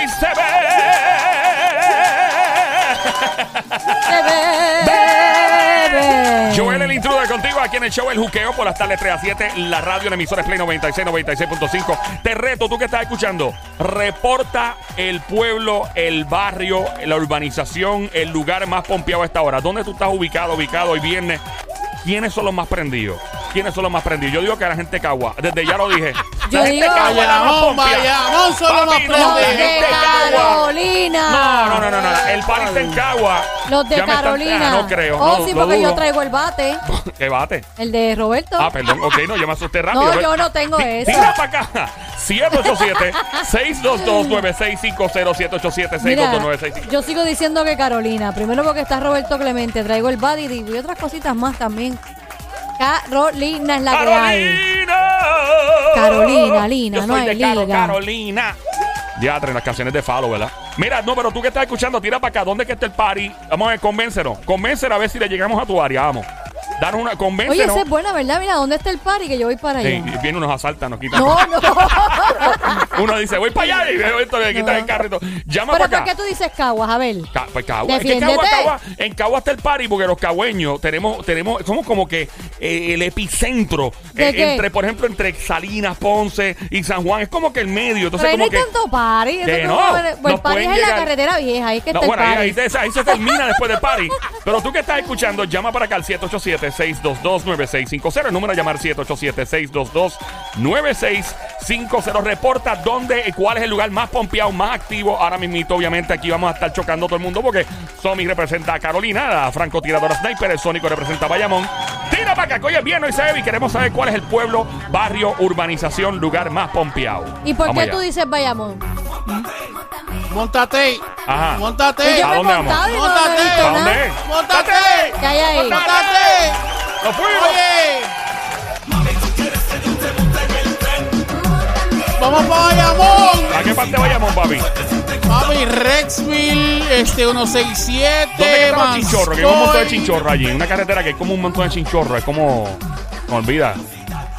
hoy se ve. Joel el intruder contigo aquí en el show El Juqueo por las tardes 3 a 7. La radio en emisores Play 96, 96.5. Te reto, tú que estás escuchando, reporta el pueblo, el barrio, la urbanización, el lugar más pompeado a esta hora. ¿Dónde tú estás ubicado, ubicado hoy viernes? ¿Quiénes son los más prendidos? ¿Quiénes son los más prendidos? Yo digo que la gente Cagua. Desde ya lo dije. Yo digo- Bayamón. Bayamón son los más de Cagua. Carolina. No, no, no, no, no. El party está en Cagua. Los de Ya me están- Carolina. Ah, no creo. Oh, no, sí, lo porque yo dudo. traigo el bate. ¿Qué bate? El de Roberto. Ah, perdón. Ok, no, yo me asusté rápido. No, yo no tengo Ti- eso. Tira para acá. 787-622-9650. Mira, 787-622-9650. yo sigo diciendo que Carolina. Primero porque está Roberto Clemente. Traigo el bate y y otras cositas más también. Carolina es la que hay. ¡Carolina! Lina, Yo no soy hay de Caro- liga. Carolina. Diatre, las canciones de Falo, ¿verdad? Mira, no, pero tú que estás escuchando, tira para acá. ¿Dónde es que está el party? Vamos a ver, convéncenos. Convéncenos a ver si le llegamos a tu área. Vamos. Danos una, Oye, convéncenos. esa es buena, ¿verdad? Mira, ¿dónde está el party? Que yo voy para allá. Y viene unos asaltan, nos quitan. No, no. Uno dice, voy para allá y veo esto, le quitan el carrito. Llama Pero para ¿por acá. qué tú dices Caguas? A ver. Ca- pues Cagua. Es que en Cagua está el party porque los cagüeños tenemos, tenemos, somos como que eh, el epicentro ¿De eh, entre, por ejemplo, entre Salinas, Ponce y San Juan. Es como que el medio. Entonces, Pero ahí no como hay que. tanto party. Que no, como- Pues el party es en la llegar- carretera vieja. Ahí es que No, está bueno, el ahí, party. ahí se, ahí se termina después del party. Pero tú que estás escuchando, llama para acá al 787-622-9650. El número a llamar 787-622-9650. Reporta dónde y cuál es el lugar más pompeado, más activo. Ahora mismito, obviamente, aquí vamos a estar chocando todo el mundo porque Somi representa a Carolina, la francotiradora Sniper, el Sónico representa a Bayamón. Para acá, que hoy se ve y queremos saber cuál es el pueblo, barrio, urbanización, lugar más pompeado. ¿Y por Vamos qué allá. tú dices Bayamón? Montate. Ajá. Montate. Pues yo ¿A me he dónde vamos? montado y no, no he Móntate. visto ¿A dónde nada. Montate. ¿Qué hay ahí? Montate. ¡Nos fuimos! Oye. Vamos para Bayamón. ¿A qué parte vayamos, papi? Papi, Rexville, este, 167. ¿Dónde están los chinchorros? Que hay un montón de Manstoy. chinchorros allí. Una carretera que hay como un montón de chinchorros. Es como. Me olvida.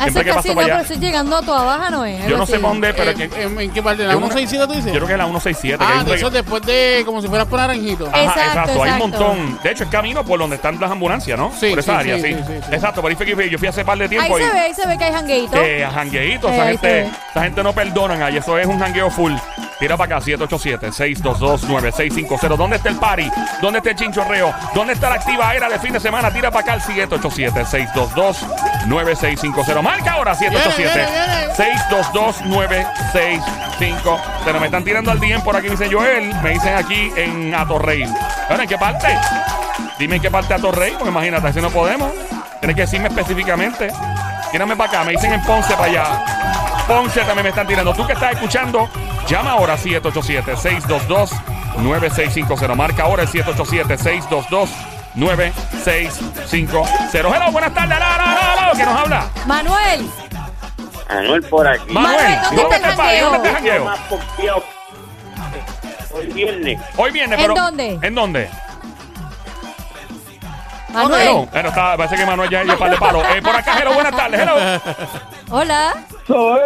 Siempre que paso no, para pero allá. estoy llegando a toda baja, ¿no es? Yo no sé para dónde, pero ¿En, que. en, en qué parte? ¿La es una- 167 tú dices? Yo creo que es la 167. que hay Ah, un de reg- eso después de, como si fueras por Naranjito. Ajá, Exacto, exacto, hay un exacto. montón. De hecho, es camino por donde están las ambulancias, ¿no? Sí, por esa sí, área, sí. sí, sí, sí, sí. Exacto, por ahí fue que yo fui hace par de tiempo Ahí se ve, ahí se ve que hay jangueito. Eh, jangueíto, Eh, esa ahí se gente, ve. esa gente no perdonan ahí, eso es un jangueo full. Tira para acá, 787-622-9650. ¿Dónde está el party? ¿Dónde está el chinchorreo? ¿Dónde está la activa era de fin de semana? Tira para acá al 787-622-9650. Marca ahora, Viene, viene, viene. 787-622-9650. Me están tirando al DM por aquí, me dice Joel. Me dicen aquí en Atorrey. Bueno, ¿en qué parte? Dime en qué parte Atorrey, porque imagínate, así no podemos. Tienes que decirme específicamente. Tírame para acá, me dicen en Ponce para allá. Ponce también me están tirando. Tú que estás escuchando, llama ahora 787-622-9650. Marca ahora el 787-622-9650. Hello, buenas tardes. Aló, aló, aló, ¿Quién nos habla? Manuel, Anuel por aquí. Manuel, ¿dónde está el está party? ¿Dónde el jangueo? Hoy viernes. Hoy viene, ¿En pero. dónde? ¿En dónde? Manuel. Bueno, está, parece que Manuel ya es par de palo. Eh, por acá, hello, buenas tardes. Hello. Hola. ¡Hoy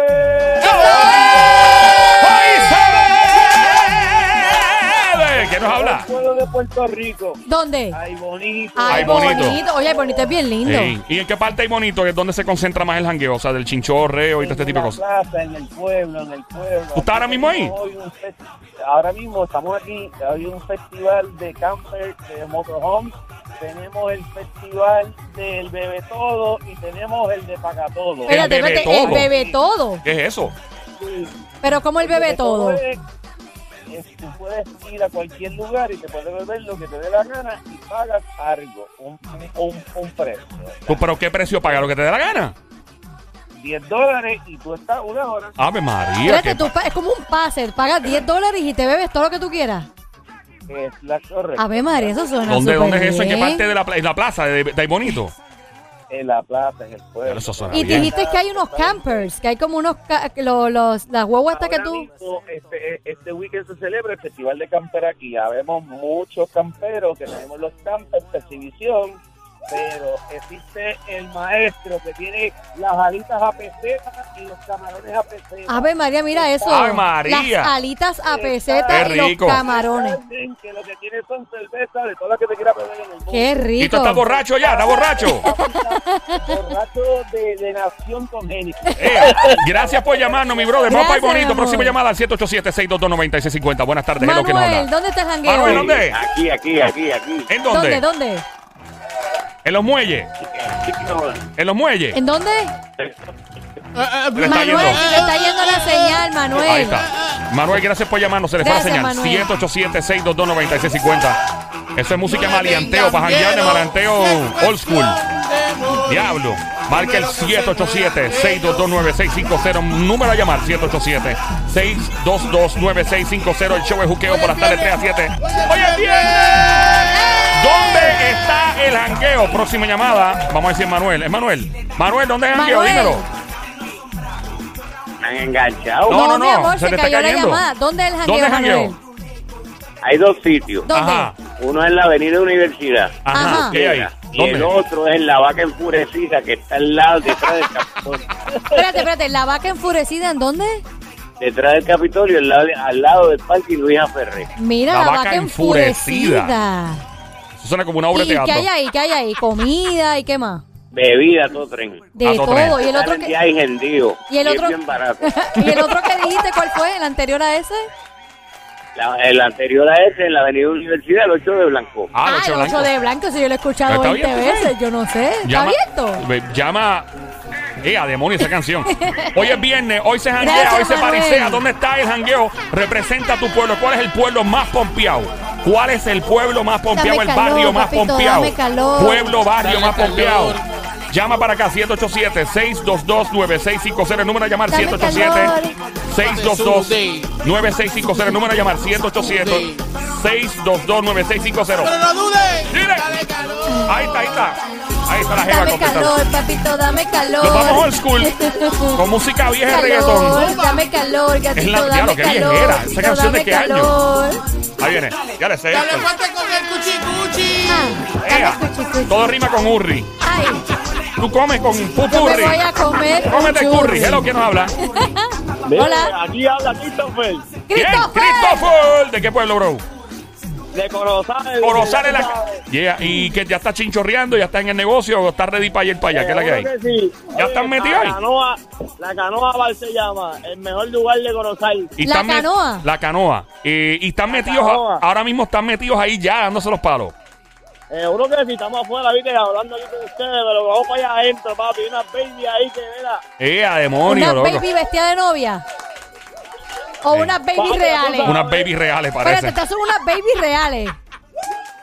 ¿Quién nos habla? pueblo de Puerto Rico. ¿Dónde? Ay, bonito. Ay, Ay, bonito. bonito. Oye, el bonito es bien lindo. ¿Y en qué parte hay bonito? que es donde se concentra más el jangueo? O sea, del chinchorreo y todo este tipo de En cosas. la plaza, en el pueblo, en el pueblo. ¿Tú estás ahora mismo ahí? Hoy un fest- Ahora mismo estamos aquí. Hay un festival de camper, de motorhome. Tenemos el festival del Bebe Todo y tenemos el de Paga Todo. Espérate, bebe espérate, el todo. bebe todo. ¿Qué es eso? Sí. Pero como el bebe todo. es- tú puedes ir a cualquier lugar y te puedes beber lo que te dé la gana y pagas algo, un, un, un precio. ¿Tú, ¿Pero qué precio paga? ¿Lo que te dé la gana? 10 dólares y tú estás una hora. Ave María. Tú es como un pase. Pagas 10 dólares y te bebes todo lo que tú quieras. Es la correcta. A ver, María, eso suena ¿Dónde, ¿Dónde es eso? ¿En qué parte de la, pla- en la plaza de, de ahí bonito? En la plaza, en el pueblo. Eso suena Y bien. dijiste que hay unos campers, que hay como unos, ca- los, los, las guaguas hasta que tú... mismo, este, este weekend se celebra el Festival de Camper aquí. Habemos muchos camperos que tenemos los campers de exhibición pero existe el maestro que tiene las alitas a peseta y los camarones a peseta. Ave María, mira eso. Ave María. Las alitas a peseta Qué y los rico. camarones. Que lo que tiene son cervezas de todas las que te quieras beber en el mundo. Qué ¿Y tú rico. estás borracho ya? ¿Estás borracho? Borracho de, de nación congénita. Eh, gracias por llamarnos, mi brother. Para Gracias, bonito. amor. Próxima llamada al 787-622-9650. Buenas tardes. Hello, ¿quién nos Manuel? ¿dónde está el jangueo? Manuel, ¿dónde? Aquí, aquí, aquí, aquí. ¿En ¿Dónde? dónde? ¿Dónde? En los muelles. En los muelles. ¿En dónde? Manuel, yendo. se le está yendo la señal, Manuel. Ahí está. Manuel, gracias por llamarnos. Se le fue la señal. Manuel. 787-622-9650. Eso es música maleanteo, para janguear de maleanteo old school. Diablo. Marca el 787-622-9650. Número a llamar: 787-622-9650. El show es juqueo por las tardes 3 a 7. ¡Hoy es viernes! ¿Dónde está el jangueo? Próxima llamada. Vamos a decir Manuel. ¿Es Manuel? Manuel, ¿dónde es el jangueo? Manuel. Dímelo. Me han enganchado. No, no, mi no, amor, se se, te está cayó la cayendo. llamada. ¿Dónde es el jangueo, ¿Dónde es jangueo? Manuel? Hay dos sitios. ¿Dónde? Ajá. Uno es la Avenida Universidad. Ajá. Ajá. ¿Qué hay ahí? Y el otro es la vaca enfurecida que está al lado, detrás del Capitolio. Espérate, espérate. ¿La vaca enfurecida en dónde? detrás del Capitolio, al lado, al lado del Parque Luisa Ferré. Mira, La la, vaca vaca, enfurecida. Eso suena como una obra de ¿Y qué teatro. hay ahí? ¿Qué hay ahí? ¿Comida y qué más? Bebida, todo tren. De A todo tren. todo. ¿Y el otro Salen de que, ahí gentío. y el es otro, bien barato. ¿Y el otro que dijiste cuál fue? ¿El anterior a ese? La- el anterior a ese, en la Avenida Universidad, el 8 de Blanco. Ah, Ah, el ocho el blanco. 8 de blanco, si yo lo he escuchado ¿Está 20 abierto, veces, yo no sé. ¿Está abierto? ve- llama. Eh, a demonio esa canción. Hoy es viernes, hoy se janguea, Gracias, hoy se Manuel. parisea. ¿Dónde está el jangueo? Representa tu pueblo. ¿Cuál es el pueblo más pompeado? ¿Cuál es el pueblo más pompeado? Dame el barrio calor, más papito, pompeado. dame calor. Pueblo, barrio Dame más calor. pompeado. Llama para acá, 787-622-9650. El número a llamar, Dame 787-622-9650. El número a llamar, 787-622-9650. Pero no dudes. Ahí está, ahí está. Ahí está la jeva Dame calor, papito, dame calor. Nos vamos old school con música vieja y reggaetón. calor, dame calor, gatito, Es la- dame diablo, qué calor. viejera. ¿Esa canción de qué año? calor. Ahí viene. Ya le sé. Dale fuerte con el cuchi cuchi. Ah. Todo rima con Urri. Ay, Tú comes con yo me pupurri. voy a comer Cómete curry. Hello, ¿quién nos habla? Hola. Aquí habla Christopher, ¿Quién? ¡Christopher! Christopher. ¿De qué pueblo, bro? De Corozal. Corozal en la... Yeah. Y que ya está chinchorreando, ya está en el negocio o está ready para ir para allá. ¿Qué es la que hay? sí. ¿Ya están metidos ahí? La canoa, la canoa Bar se llama, el mejor lugar de Corozal. Y La canoa. La canoa. Eh, y están metidos, canoa. ahora mismo están metidos ahí ya dándose los palos. Seguro que si estamos afuera, viste, hablando aquí con ustedes, pero vamos para allá adentro, papi, una baby ahí que mira. Eh, a demonio, ¿Una loco. baby vestida de novia? ¿O Sí. unas baby Papi, reales? Unas babies reales Espérate, parece. estas son unas baby reales.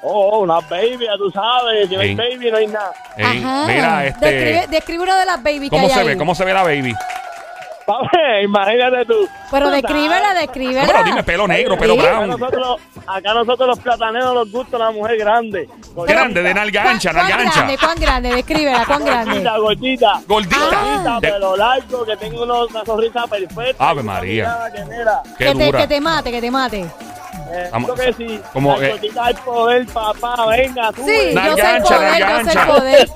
Oh, oh, una baby, ya tú sabes, si no Sí. hay baby no hay nada. Ey, Ajá. mira, este... Describe, describe una de las baby que ¿Cómo hay se ahí. ve? ¿Cómo se ve la baby? Imagínate tú. Pero descríbela, descríbela. Bueno, dime, pelo negro, pelo Sí. Acá brown. nosotros, acá nosotros los plataneros nos gusta una mujer grande. Grande, de nalga ¿Cuán- ancha, ¿Cuán nalga grande? ancha. ¿Cuán grande? Descríbela, ¿cuán grande? Gordita, gordita. Gordita. Ah. Pelo largo, que tenga unos- una sonrisa perfecta. Ave María. Que, Que te, dura. que te mate, que te mate. eh, que sí. como la que- gordita del poder, papá, venga, tú. Sí, yo sé el poder, yo sé el poder.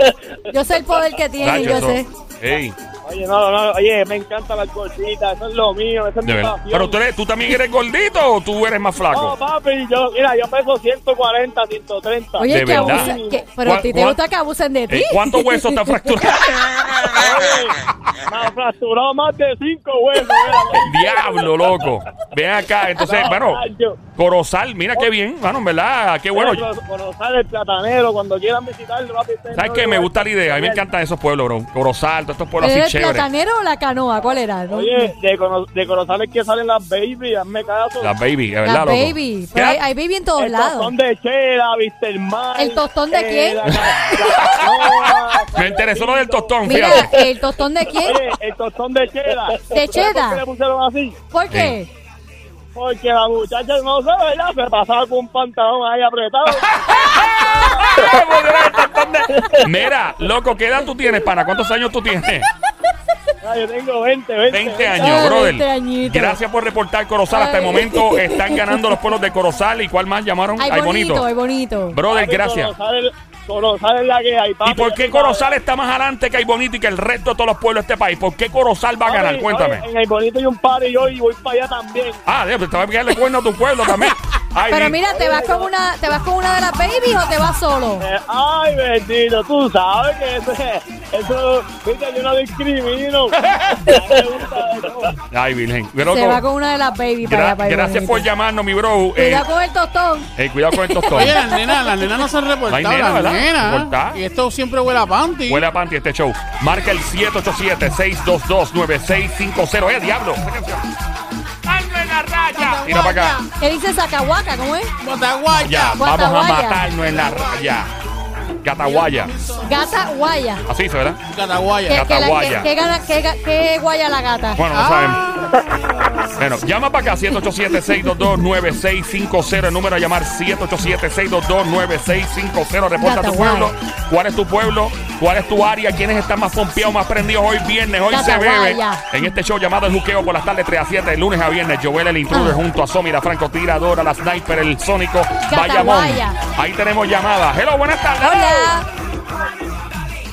Yo sé el poder que tiene, yo sé. Ey, Oye, no, no, oye, me encantan las gorditas, eso es lo mío, eso es de mi verdad. pasión. Pero tú, eres- tú también eres gordito o tú eres más No, flaco. papi, yo, mira, yo peso 140, 130. Oye, De que verdad. que- pero a ¿Cuál- ti te gusta que abusen de ti. Eh, ¿Cuántos huesos te has fracturado? Me ha fracturado más de 5 huesos. mira. Diablo, loco. Ven acá. Entonces, bueno. Corozal, mira qué bien, mano, en verdad. Qué bueno. Conocer el platanero, cuando quieran visitarlo, papi. ¿Sabes no qué? Me gusta la idea. A mí me encantan esos pueblos, bro. Corozal, todos estos pueblos así ¿Eres chéveres. platanero o la canoa? ¿Cuál era? No- Oye, de, cono de que salen las baby, hazme caso. Las baby, es verdad, Las loco. baby. ¿Qué Pero hay, edad- hay baby en todos el lados. tostón de chela, viste el mar. ¿El tostón de quién? la- la Me interesó lo del tostón, Mira, fíjate. ¿el tostón de quién? Oye, el tostón de chela. ¿De ¿Sabes chela? ¿Por qué le pusieron así? ¿Por qué? Porque la muchacha, no sé, ¿verdad? Se pasaba con un pantalón ahí apretado. Mira, loco, ¿qué edad tú tienes, pana? ¿Cuántos años tú tienes? Ah, yo tengo 20, 20. 20 Ah, años, brother. 20 añitos. Gracias por reportar Corozal. Hasta el Ay. momento están ganando los pueblos de Corozal. ¿Y cuál más llamaron? Ay, bonito, ay, bonito. Brother, Papi, gracias. Corozal es- la que hay, papi. ¿Y por qué Corozal está más adelante que hay bonito y que el resto de todos los pueblos de este país? ¿Por qué Corozal va a ganar? Cuéntame. en el bonito hay un padre y yo y voy para allá también. Ah, Dios, te vas a pegarle cuerno a tu pueblo también. Ay, Pero mira, ¿te vas con una, te vas con una de las babies o te vas solo? Eh, ay, bendito, tú sabes que eso, eso viste, yo no discrimino. Ay, Virgen. Pero Se con- va con una de las babies para allá, para gracias bonito. por llamarnos, mi bro. Eh, Cuidado con el tostón. eh, cuidado con el tostón. Oye, las nenas, las nenas no se han reportado, No hay nena. Y esto siempre huele a panty. Huele a panty este show. Marca el 787-622-9650. ¡Eh, diablo! Esa canción. ¡Ando en la raya! Mira para acá. ¿Qué dice Zacahuaca? ¿Cómo es? Botaguaya. Ya, vamos a Guataguaya. matarnos en la raya. Gataguaya. Gata guaya. Así se, ¿verdad? Cataguaya. ¿Qué, qué, la- qué- qué gana- qué ga- qué guaya la gata? Bueno, no Ah. sabemos. Bueno, llama para acá, 787-622-9650. El número a llamar, 787-622-9650. Reporta tu Gataguay. pueblo. ¿Cuál es tu pueblo? ¿Cuál es tu área? ¿Quiénes están más pompeados, más prendidos hoy viernes? Hoy se bebe. En este show llamado El Juqueo por las tardes 3 a 7, de lunes a viernes. Joel, el intruder, Ah. junto a Somi, la francotiradora, la sniper, el sónico, Bayamón. Ahí tenemos llamadas. Hello, buenas tardes. Hola.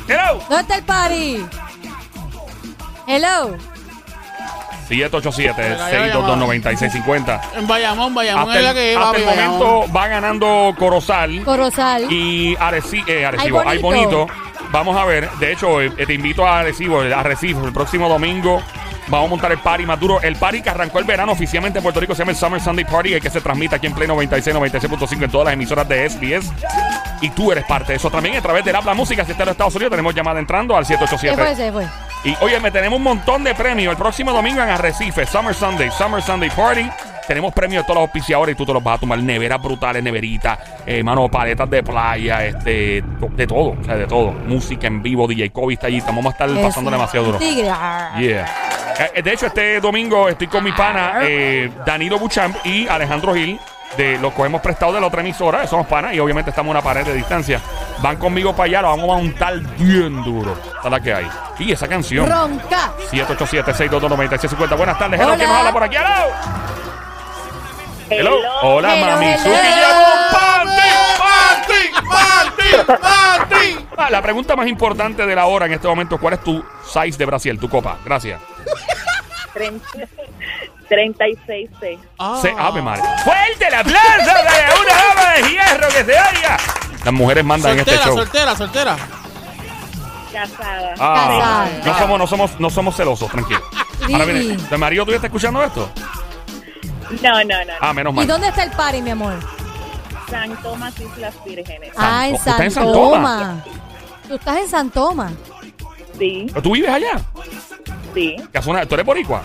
Hello. ¿Dónde está el party? Hello. 787-622-9650. En Bayamón, Bayamón Hasta es la el, que hasta va el momento va ganando Corozal Corozal. y Areci- eh, Arecibo. Ay, Ay, bonito. Vamos a ver. De hecho, eh, te invito a Arecibo, a Arecibo, el próximo domingo. Vamos a montar el party más duro. El party que arrancó el verano oficialmente en Puerto Rico se llama el Summer Sunday Party, el que se transmite aquí en Play 96, 96.5 en todas las emisoras de SBS. Y tú eres parte de eso también a través del Habla Música. Si estás en los Estados Unidos, tenemos llamada entrando al Se fue, 787. se fue. Y oye, me tenemos un montón de premios. El próximo domingo en Arrecife, Summer Sunday, Summer Sunday Party. Tenemos premios de todos los auspiciadores y tú te los vas a tomar. Neveras brutales, neveritas, eh, mano, paletas de playa, este, de todo, o sea, de todo. Música en vivo, DJ Kobe está allí. Vamos a estar pasando demasiado duro. Ah. Yeah. Eh, de hecho, este domingo estoy con mi pana eh, Danilo Buchamp y Alejandro Gil. De los que hemos prestado de la otra emisora, somos panas y obviamente estamos a una pared de distancia. Van conmigo para allá, lo vamos a montar bien duro. Esta es la que hay. Y esa canción. Ronca. 787-622-9650. Buenas tardes. Hello. ¿quién nos habla por aquí? Hello. Hello. Hola, Hello, mami. hello. Suki llegó. ¡Panty! ¡Panty! ¡Panty! Ah, La pregunta más importante de la hora en este momento, ¿cuál es tu size de Brasil, tu copa? Gracias. 36 C. Ah. Se ave madre. ¡Fuerte el aplauso de una dama de hierro que se oiga! Las mujeres mandan en este Soltera, show. soltera, soltera. Casada. Ah, Casada. no somos, no somos, no somos celosos, tranquilo. Ahora viene, ¿de marido tú ya estás escuchando esto? No, no, no. Ah, menos ¿Y mal. dónde está el party, mi amor? San Tomás Islas Vírgenes. Ah, en ¿Usted está en San San Toma. Tú estás en San Toma. Sí, ¿Pero ¿Tú vives allá? sí. ¿Qué zona- ¿Tú eres boricua?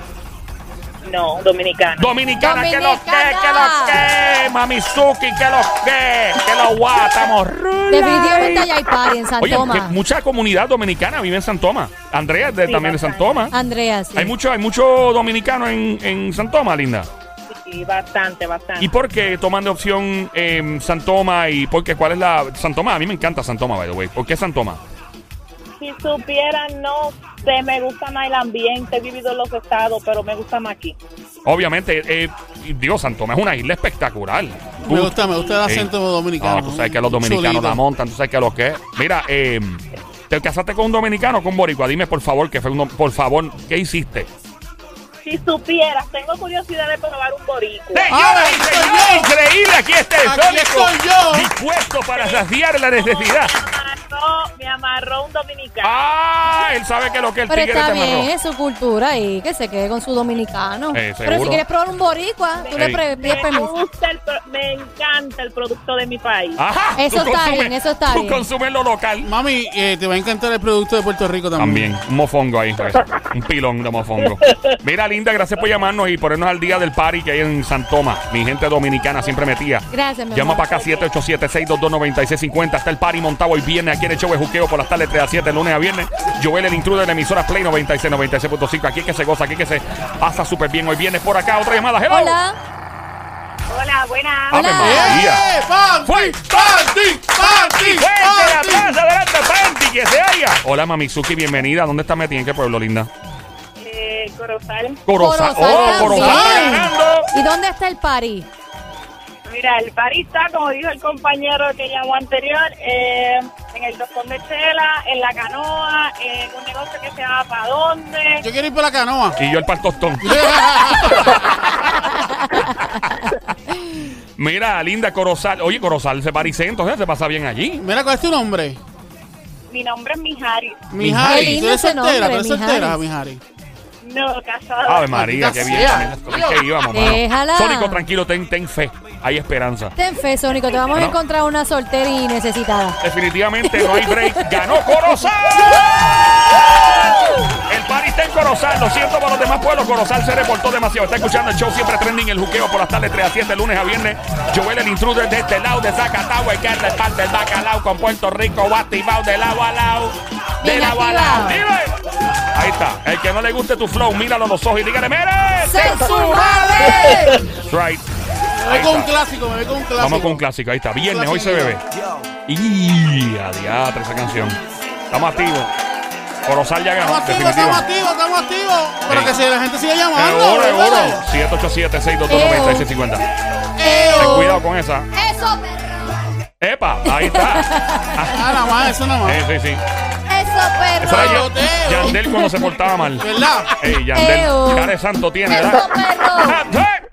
No, dominicana. Dominicana, que lo que, que lo que, Mamizuki, que lo que, que lo guatamos. Definitivamente allá hay party en San Oye, que Tomás. mucha comunidad dominicana vive en San Tomás. Andrea es de- Sí, también de San. Tomás. Andrea, sí. Hay mucho, hay mucho dominicano en, en San Tomás, linda. Sí, bastante, bastante. ¿Y por qué toman de opción eh, San Tomás y por qué? ¿Cuál es la San Tomás? A mí me encanta San Tomás, by the way. ¿Por qué San Tomás? Si supieran, no sé, me gusta más el ambiente. He vivido en los estados, pero me gusta más aquí. Obviamente, eh, digo, San Tomás es una isla espectacular. Me gusta, me gusta el Sí. acento dominicano. No, tú sabes que los dominicanos Chulito. la montan, tú sabes que lo que es. Mira, eh, ¿te casaste con un dominicano o con boricua? Dime, por favor, que fue un, por favor, ¿qué hiciste? Si supieras, tengo curiosidad de probar un boricua. Señoras y señores, increíble, aquí está el Aquí Sónico, estoy yo! dispuesto para saciar la necesidad. Me amarró, me amarró un dominicano. Ah, él sabe que lo que el Pero tigre está te amarró. bien, es su cultura y que se quede con su dominicano. Eh, Pero seguro. si quieres probar un boricua, tú le Ey. pre- pides Me permiso. gusta, el, pro- me encanta el producto de mi país. Ajá, Eso tú está consumes- bien, eso está tú bien. consumes lo local. Mami, eh, te va a encantar el producto de Puerto Rico también. También, un mofongo ahí, pues. un pilón de mofongo. Mira, linda, gracias por llamarnos y ponernos al día del party que hay en San Tomás. Mi gente dominicana siempre metía. Gracias, mi Llama amor. para acá 787-622-9650. Está el party montado hoy viernes aquí en el show de Juqueo por las tardes 3 a 7, lunes a viernes. Joel, el intruder de la emisora Play 96, 96.5. Aquí es que se goza, aquí es que se pasa súper bien. Hoy viernes por acá, otra llamada. Hello. Hola. Hola, buenas. Hola. María. ¡Eh, panty! ¡Panty! ¡Panty! ¡Fuerte la ¡Panty! plaza delante, Panty, que se haya! Hola, Mamizuki, bienvenida. ¿Dónde está metida? ¿En qué pueblo, linda? Eh, Corozal. Corozal. Oh, Corozal está también. ganando. ¿Y dónde está el party? Mira, el está, como dijo el compañero que llamó anterior, eh, en el Doctor de Chela, en la canoa, en un negocio que se llama ¿Pa dónde? Yo quiero ir por la canoa. Y yo el par tostón. Mira, linda Corozal. Oye, Corozal se paricento, ¿eh? se pasa bien allí. Mira, ¿cuál es tu nombre? Mi nombre es Mijaris. Mijari. lindo ¿Tú eres soltera? ¿Tú eres soltera, Mijaris. Mijari? No, casada. Ave María, qué bien. ¿Qué íbamos, mano? Déjala. Sónico, tranquilo, ten, ten fe. Hay esperanza. Ten fe, Sónico, te vamos a encontrar una soltera y necesitada. Definitivamente no hay break. ¡Ganó Corozal! El party está en Corozal. Lo siento por los demás pueblos. Corozal se reportó demasiado. Está escuchando el show siempre trending. El juqueo por las tardes 3 a 7, lunes a viernes. Joel el intruder de este lado de Zacatagua. El que es parte del bacalao con Puerto Rico. Va activado de lado a lado. De Bien lado a lado. Ahí está. El que no le guste tu flow, míralo a los ojos y dígale, ¡Mere! ¡Censurable! Right. Me Ahí voy con un clásico, me voy con un clásico. Vamos con un clásico, ahí está. Viernes, hoy se bebe. Y adiatre esa canción. Estamos activos. Corozal ya ganó, Estamos activos, definitivo. estamos activos, estamos activos. Pero que si la gente sigue llamando. Seguro, seguro. ¿verdad? 787-622-9650. Eo. Ten cuidado con esa. ¡Eso, perro! ¡Epa! Ahí está. Ah, nada más, eso nada más. Sí, sí, sí. ¡Eso, perro! Yandel cuando se portaba mal. ¿Verdad? Ey, Yandel. De santo tiene, ¡Eso, ¿verdad? perro!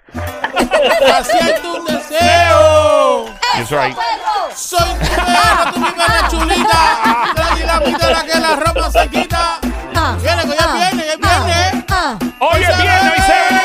Ah. Haciendo un deseo. That's right. Soy tu perro, tu mi perra chulita. La dinamita la que la ropa se quita. Ah, Viene, que ya ah, viene, ya ah, viene. ah. Hoy es se viernes, hoy se ve.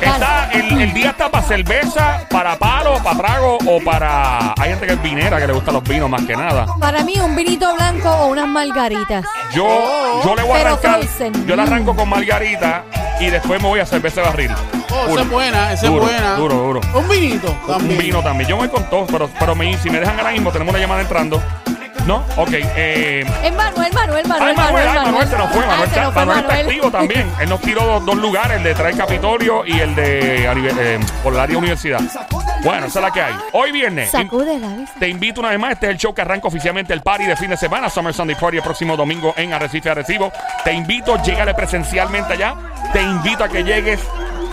ve. Está, el, el día está para cerveza, para palo, para trago o para. Hay gente que es vinera que le gustan los vinos más que nada. Para mí, un vinito blanco o unas margaritas. Yo, yo le voy a Pero arrancar. frozen. Yo le arranco con margarita y después me voy a cerveza de barril. Oh, esa es buena, esa es buena. Duro, duro. Un vinito Un vino también. Yo me voy con todo, pero, pero me- si me dejan ahora mismo, tenemos una llamada entrando. ¿No? Ok. Eh, Es Manuel, Manuel, Ay, Manuel, Manuel, ay, Manuel se nos fue. Ah, Manuel, se está, nos fue Manuel está Manuel. activo también. Él nos tiró dos, dos lugares, el de Traer Capitolio y el de eh, por el área universidad. Bueno, esa es la que hay. Hoy viernes. Sacude la vista. Te invito una vez más. Este es el show que arranca oficialmente el party de fin de semana. Summer Sunday Party el próximo domingo en Arrecife Arecibo. Te invito, llégale presencialmente allá. Te invito a que llegues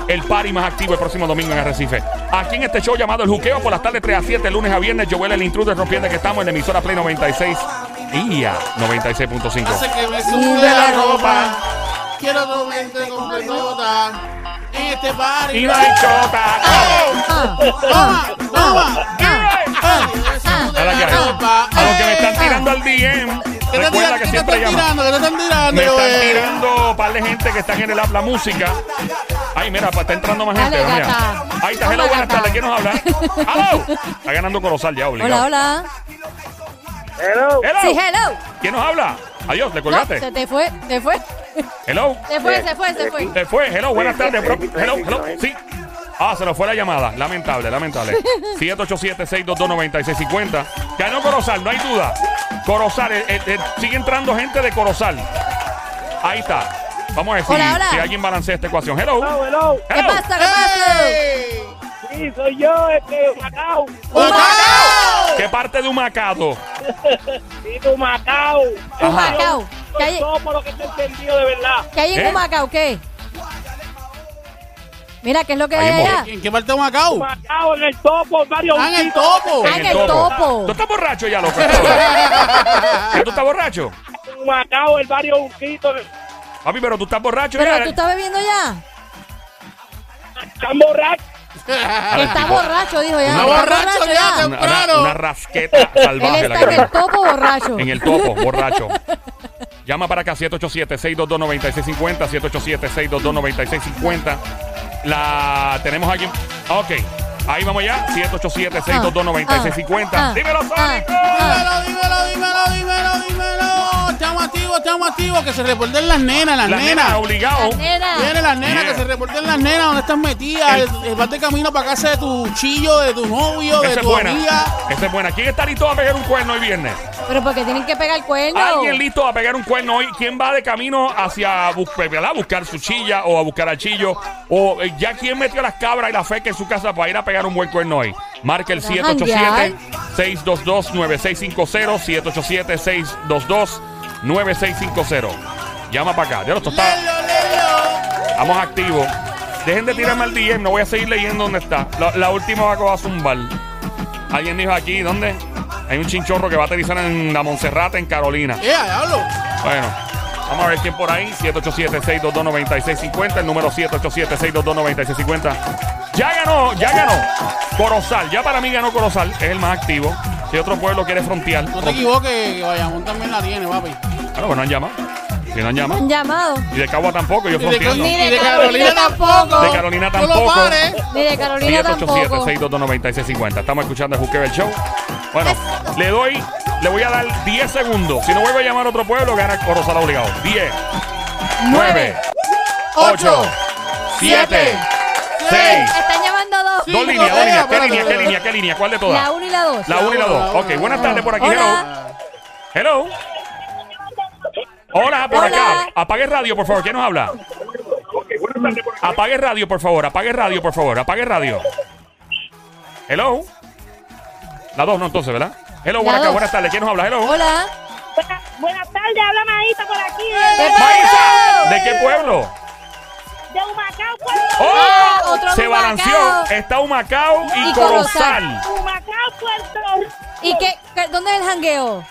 el party más activo el próximo domingo en Arrecife. Aquí en este show llamado El Juqueo por las tardes 3 a 7, lunes a viernes. Joel el intruder rompiendo que estamos en la emisora Play 96 y a 96.5. Hace que me sube la ropa. Quiero tu mente completota. En este party. Y no hay chota. A que los que me están tirando al DM, ¿Qué te recuerda que siempre están llaman. tirando? ¿Qué te están tirando? Me están tirando un par de gente que están en el app la música. Ay, mira, está entrando más gente. Dale, mira. gata. Ahí está, hello, Toma, buenas gata. tardes. ¿Quién nos habla? ¡Hello! Está ganando Corozal ya, obligado. Hola, hola. Hello. Hello. Sí, hello. ¿Quién nos habla? Adiós, ¿le No, colgaste? se te fue, se fue. Hello. Se fue, se fue, se fue. Se fue. Hello, buenas tardes, bro. Hello, hello. Sí. Ah, se nos fue la llamada. Lamentable, lamentable. 787-622-9650. Ganó Corozal, no hay duda. Corozal, eh, eh, eh, sigue entrando gente de Corozal. Ahí está. Vamos a ver si, Hola, si alguien balancea esta ecuación. Hello. Hello, hello. ¿Qué Hello. pasa? ¿Qué pasa? ¡Ey! Sí, soy yo, este, Macao. ¡Macao! ¿Qué parte de Humacado? Sí, tu Macao. Un Macao. ¿Qué hay, Todo por lo que te entendido de verdad. qué hay en ¿Eh? un Macao? ¿Qué? Mira, ¿qué es lo que hay en allá? ¿En qué parte de Macao? Macao en el topo, varios Ah, en el topo. Ah, en el topo. ¿Tú estás borracho ya, loco? ¿Que ¿Tú estás borracho? En Macao, el barrio Junquito. Papi, pero tú estás borracho Pero ya. tú estás bebiendo ya. Están borrachos. Que está borracho, dijo ya. Una Está borracho ya, una- temprano. una rasqueta Él salvaje la está que en el topo borracho. En el topo, borracho. Llama para acá 787-622-9650. 787-622-9650. La tenemos aquí. Ok. Ahí vamos ya. 787-622-9650. Ah, ah, Dímelo, ah, Sónico. Dímelo, dímelo. Estamos activos. Que se reporten las nenas, las Las nenas. nenas, obligado. Nena. Vienen las nenas, Yeah. que se reporten las nenas donde están metidas. El- El, vas de camino para casa de tu chillo, de tu novio, de Esa es tu buena. amiga. Esa es buena. ¿Quién está listo a pegar un cuerno hoy viernes? Pero porque tienen que pegar el cuerno. ¿Alguien listo a pegar un cuerno hoy? ¿Quién va de camino hacia bus- ¿verdad? buscar su chilla o a buscar al chillo? ¿O eh, ya quién metió las cabras y la feca en su casa para ir a pegar un buen cuerno hoy? Marca el Para janguear. 787-622-9650. 787-622-9650. Llama para acá. Ya lo está. Estamos activos. Dejen de tirarme al DM, no voy a seguir leyendo dónde está. La, la última va a zumbar. Alguien dijo aquí, ¿dónde? Hay un chinchorro que va a aterrizar en la Monserrate, en Carolina. ¡Eh! Bueno, vamos a ver quién por ahí. 787-622-9650. El número 787-622-9650. Ya ganó, ya ganó. Corozal. Ya para mí ganó Corozal. Es el más activo. Si otro pueblo quiere frontear. No te equivoques, que Bayamón también la tiene, papi. Claro, bueno, han llamado. Si no han llamado. Un llamado. Y de Cagua tampoco, yo Y de, fronteando. Ni de Carolina tampoco. De Carolina No lo tampoco. Ni de Carolina tampoco. 787-622-9650. Estamos escuchando el Juqueo el Show. Bueno, le doy, le voy a dar 10 segundos. Si no vuelve a llamar a otro pueblo, gana Corozal obligado. 10, 9, 8, 7, 6. Dos. Sí, Dos no, líneas, dos eh, líneas. ¿Qué línea, qué línea, qué línea? ¿Cuál de todas? La 1 y la 2. La 1 y la 2. Ok, buenas tardes por aquí. Hola. Hello. Hello. Hola, por Hola. acá. Apague radio, por favor. ¿Quién nos habla? Apague radio, por favor. Apague radio, por favor. Apague radio. Hello. La 2, no, entonces, ¿verdad? Hello, buenas, dos. buenas tardes. ¿Quién nos habla? Hello. Hola. Buenas, buenas tardes, habla Maíta por aquí. ¿Qué De, Maísa, ¿de qué pueblo? De Humacao, Puerto ¡Oh! Otro Se de balanceó. Está Humacao y, Y Corozal. Corozal. Humacao, Puerto ¿Y qué, qué- dónde es el jangueo?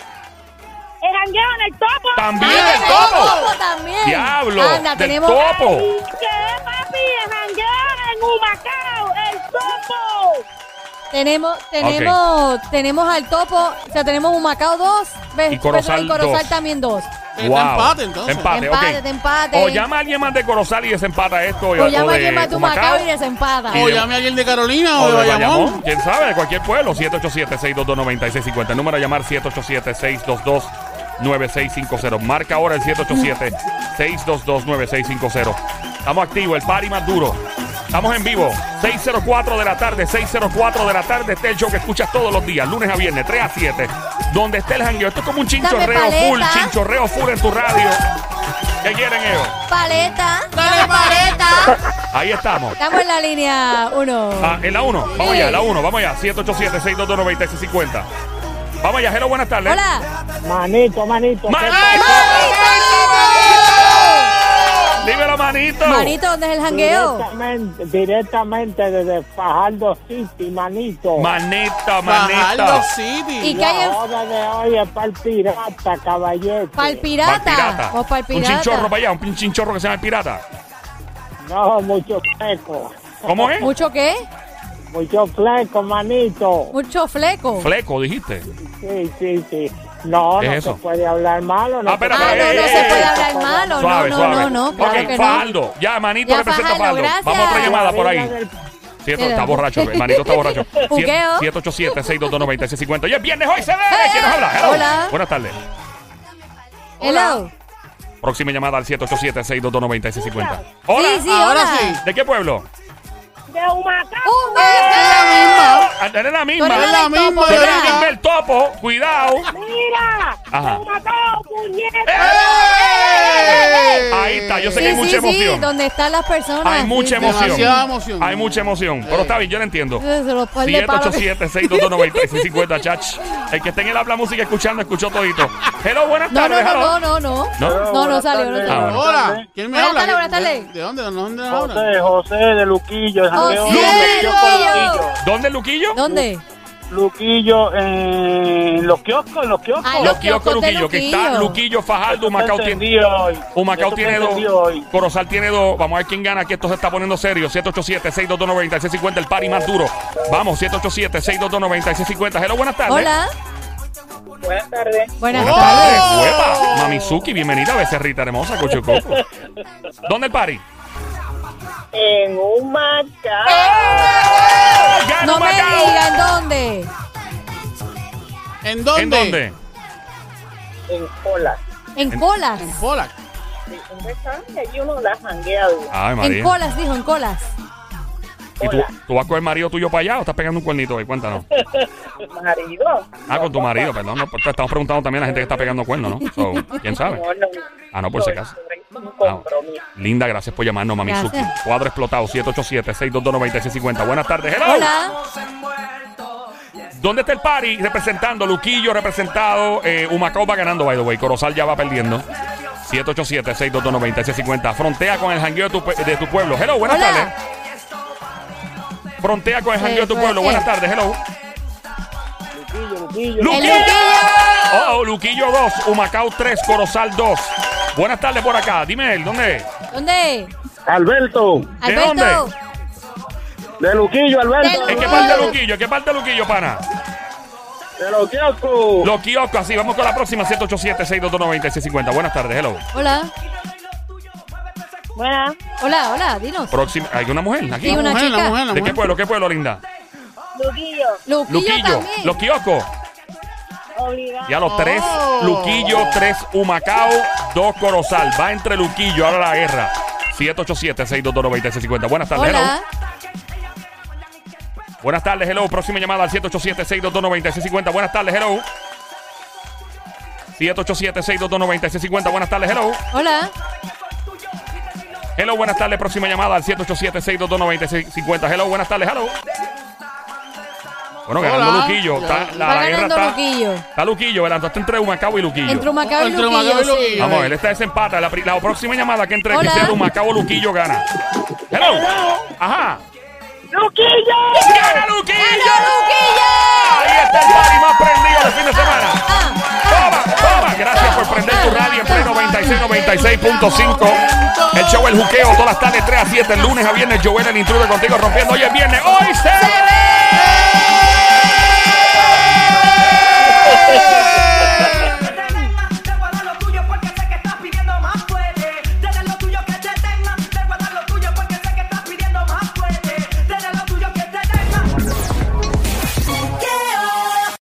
El jangueo en el topo. También Ah, el en topo. también. Diablo. Anda, del tenemos. topo. ¿Qué, papi? El jangueo en Humacao, el topo. Tenemos, tenemos, tenemos al topo, o sea, tenemos un Macao 2, ¿ves? Y Corozal y Corozal dos. también 2. Está Wow. empate, entonces. Empate, Empate, ok. de empate. O llama a alguien más de Corozal y desempata esto. O llama a alguien más de Humacao. Macao y desempata. O llame a alguien de Carolina o, O de de Bayamón. Bayamón, quién sabe, de cualquier pueblo. 787-622-9650. El número a llamar 787-622-9650. Marca ahora el 787-622-9650. Estamos activos, el party más duro. Estamos en vivo, 604 de la tarde, 604 de la tarde. Este es el show que escuchas todos los días, lunes a viernes, 3 a 7. Donde esté el jangueo. Esto es como un chinchorreo full, chinchorreo full en tu radio. ¿Qué quieren ellos? Paleta. ¡Dale, paleta! Ahí estamos. Estamos en la línea 1. Ah, en la 1, vamos Sí. allá, la 1, vamos allá, 787-622-9650. Vamos allá, hello, buenas tardes. Hola. Manito, manito. ¡Manito! Dímelo, manito. Manito, ¿dónde es el jangueo? Directamente, directamente desde Fajardo City, manito. Manita, Fajardo manita. City. ¿Y qué hay en hora de hoy es para el pirata, caballete. Pal pirata. O pal Un pirata. chinchorro para allá, un chinchorro que se llama el pirata. No, mucho fleco. ¿Cómo es? ¿Mucho qué? Mucho fleco, manito. Mucho fleco. Fleco, dijiste. Sí, sí, sí. No, ¿Qué no es eso? se puede hablar malo. No Ah, espera, Ah, espera, no, eh, no eh, se eh, puede eh, hablar malo. Suave, no, suave. no, no, no. Claro ok, que Faldo. Ya, manito Ya, representa a Fajardo, Faldo. gracias. Vamos a otra llamada por ahí. Del- Mira. está borracho, manito está borracho. Juqueo. 787-622-9650. Oye, es viernes hoy, se ve. ¿Quién nos habla? Hello. Hola. Buenas tardes. no. Hello. Próxima llamada al 787-622-9650. Hola. Sí, sí, Ahora hola. sí. ¿De qué pueblo? De Humacao. ¡Uh, Es la misma. Ah, Eres la misma. Eres Es la misma. la misma, el topo. Cuidado. Mira. Ajá. Puñeta. ¡Eh! Ahí está, yo sé que hay mucha sí, sí, emoción. donde están las personas. Hay mucha sí. emoción. Demasiada emoción. Hay mucha emoción. Pero Eh. está bien, yo lo entiendo. Se los pone de palo. 787-622-9650, chach. El que esté en el habla música escuchando, escuchó todito. Hello, buenas No, no, tardes. no, hello. no, no, no. ¿No? No, no salió, no Ah, salió. bueno. Hola. ¿Quién me Buenas habla? tardes, buenas ¿De- tardes. ¿De dónde? ¿De dónde habla? José, José de Luquillo. José de. Luquillo. ¿Dónde, Luquillo? ¿Dónde? Luquillo en los kioscos, en los kioscos. Ah, Los kioscos kioscos de Luquillo, que está Luquillo. Luquillo, Fajardo, Eso fue Macao tiene. hoy. Humacao tiene dos. hoy. Corozal tiene dos. Vamos a ver quién gana, que esto se está poniendo serio. 787-622-9650, el party más duro. Vamos, 787-622-9650. Hello, buenas tardes. Hola. Buenas tardes. Buenas Buenas tardes. Mamizuki, bienvenida, becerrita hermosa, Cochucoco. ¿Dónde el party? En Humacao. ¡Gana No me diga en dónde. ¿En dónde? ¿En dónde? En Colas. En En- colas. En restaurante allí uno la janguea En colas, dijo, en colas. ¿Y tú, tú vas con el marido tuyo para allá o estás pegando un cuernito hoy? Cuéntanos. Marido. Ah, con tu marido, perdón. No, pues te estamos preguntando también a la gente que está pegando cuernos, ¿no? So, ¿Quién sabe? No, no, Ah, no, por si acaso. Ah. Linda, gracias por llamarnos, Mamizuki. Gracias. Cuadro explotado, 787-622-9650. Buenas tardes, hello. Hola. ¿Dónde está el party? Representando, Luquillo representado. Eh, Humacao va ganando, by the way. Corozal ya va perdiendo. 787-622-9650. Frontea con el jangueo de tu, de tu pueblo. Hello, buenas Hola. tardes. Frontea con el jangueo de tu pues, pueblo. eh. Buenas tardes, hello. Luquillo, Luquillo. Luquillo. Oh, oh, Luquillo 2, Humacao 3, Corozal 2. Buenas tardes por acá. Dime él, ¿dónde? ¿Dónde? Alberto, ¿De Alberto. de Luquillo, Alberto. ¿En qué parte de Luquillo? ¿En qué parte de Luquillo, pana? De los kioscos. Los kioscos, así. Vamos con la próxima, 787-622-9650. Buenas tardes, hello. Hola. Buena. Hola, hola, dinos. Próxima, ¿hay una mujer aquí? Sí, una mujer, chica. la mujer, la ¿De qué pueblo? ¿Qué pueblo, linda? Luquillo. Luquillo, Luquillo. también. Los kioscos. Obligado. Ya los tres, Oh. Luquillo, tres Humacao, dos Corozal. Va entre Luquillo, ahora la guerra. 787-622-9650. Buenas tardes, hello. Hola. Buenas tardes, hello. Próxima llamada al 787-622-9650. Buenas tardes, hello. 787-622-9650. Buenas tardes, hello. Hola. Hello, buenas tardes. Próxima llamada al 787-622-9650. Hello, buenas tardes, hello. Bueno, ganando Hola. Luquillo. Está- la, Va la guerra ganando está, Luquillo. Está Luquillo, ¿verdad? Entonces está entre Humacao y Luquillo. Entre Humacao y Entre Humacao y Luquillo, sí. Vamos a ver, esta desempata. La, pri- la próxima llamada que entre que Hola. sea Humacao Luquillo gana. Hello. Ajá. ¡Luquillo! ¡Gana Luquillo! ¡Gana Luquillo! Ahí está el party más prendido de fin de semana. Ah, Toma, toma. Gracias por prender tu radio en Play 96, 96.5. El show El Juqueo, todas las tardes 3 a 7, lunes a viernes. Joel el intruder contigo rompiendo. Hoy es viernes. Hoy se Yes!